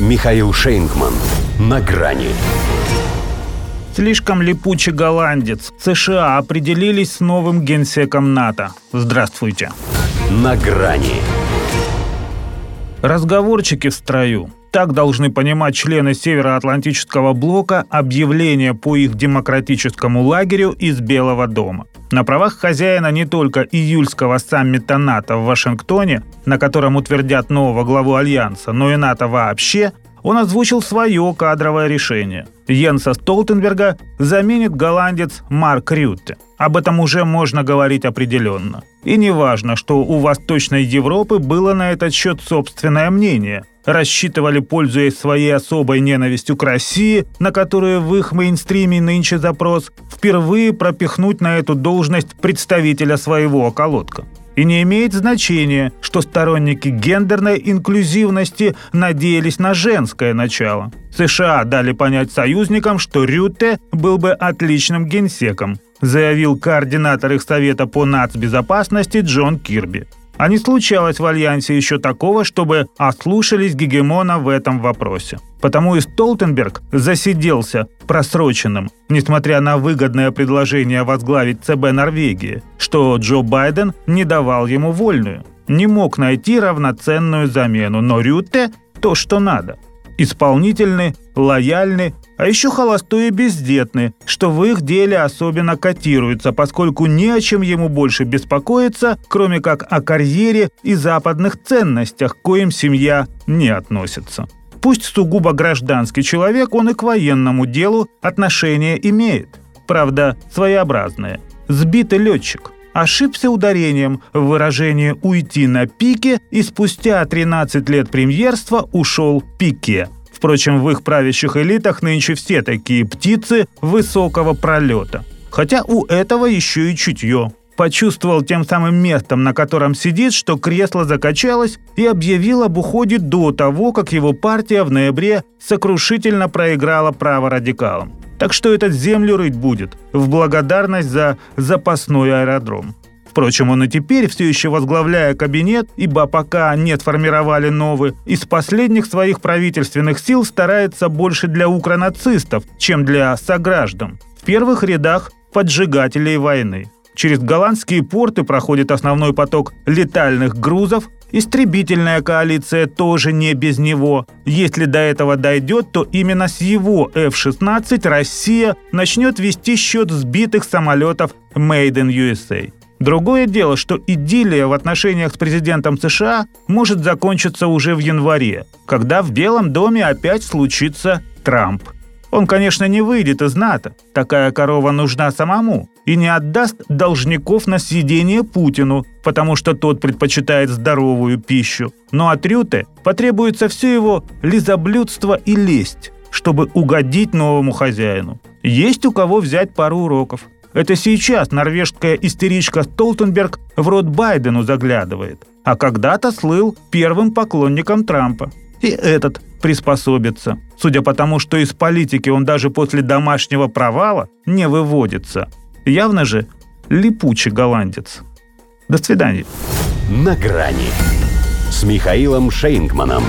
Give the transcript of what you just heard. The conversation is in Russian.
Михаил Шейнгман. На грани. Слишком липучий голландец. США определились с новым генсеком НАТО. Здравствуйте. На грани. Разговорчики в строю. Так должны понимать члены Североатлантического блока объявление по их демократическому лагерю из Белого дома. На правах хозяина не только июльского саммита НАТО в Вашингтоне, на котором утвердят нового главу Альянса, но и НАТО вообще, он озвучил свое кадровое решение. Йенса Столтенберга заменит голландец Марк Рютте. Об этом уже можно говорить определенно. И не важно, что у Восточной Европы было на этот счет собственное мнение. Рассчитывали, пользуясь своей особой ненавистью к России, на которую в их мейнстриме нынче запрос, впервые пропихнуть на эту должность представителя своего околотка. И не имеет значения, что сторонники гендерной инклюзивности надеялись на женское начало. США дали понять союзникам, что Рютте был бы отличным генсеком, заявил координатор их совета по нацбезопасности Джон Кирби. А не случалось в Альянсе еще такого, чтобы ослушались гегемона в этом вопросе. Потому и Столтенберг засиделся просроченным, несмотря на выгодное предложение возглавить ЦБ Норвегии, что Джо Байден не давал ему вольную. Не мог найти равноценную замену, но Рютте – то, что надо – исполнительны, лояльны, а еще холостой и бездетны, что в их деле особенно котируется, поскольку не о чем ему больше беспокоиться, кроме как о карьере и западных ценностях, к коим семья не относится. Пусть сугубо гражданский человек, он и к военному делу отношение имеет. Правда, своеобразное. Сбитый летчик ошибся ударением в выражении «уйти на пике» и спустя 13 лет премьерства ушел пике. Впрочем, в их правящих элитах нынче все такие птицы высокого пролета. Хотя у этого еще и чутье. Почувствовал тем самым местом, на котором сидит, что кресло закачалось и объявил об уходе до того, как его партия в ноябре сокрушительно проиграла право радикалам. Так что этот землю рыть будет в благодарность за запасной аэродром. Впрочем, он и теперь, все еще возглавляя кабинет, ибо пока нет формировали новый, из последних своих правительственных сил старается больше для укронацистов, чем для сограждан. В первых рядах поджигателей войны. Через голландские порты проходит основной поток летальных грузов, Истребительная коалиция тоже не без него. Если до этого дойдет, то именно с его F-16 Россия начнет вести счет сбитых самолетов Made in USA. Другое дело, что идиллия в отношениях с президентом США может закончиться уже в январе, когда в Белом доме опять случится Трамп. Он, конечно, не выйдет из НАТО. Такая корова нужна самому. И не отдаст должников на съедение Путину, потому что тот предпочитает здоровую пищу. Но от Рюте потребуется все его лизоблюдство и лесть, чтобы угодить новому хозяину. Есть у кого взять пару уроков. Это сейчас норвежская истеричка Столтенберг в рот Байдену заглядывает, а когда-то слыл первым поклонником Трампа. И этот приспособиться. Судя по тому, что из политики он даже после домашнего провала не выводится. Явно же липучий голландец. До свидания. На грани с Михаилом Шейнгманом.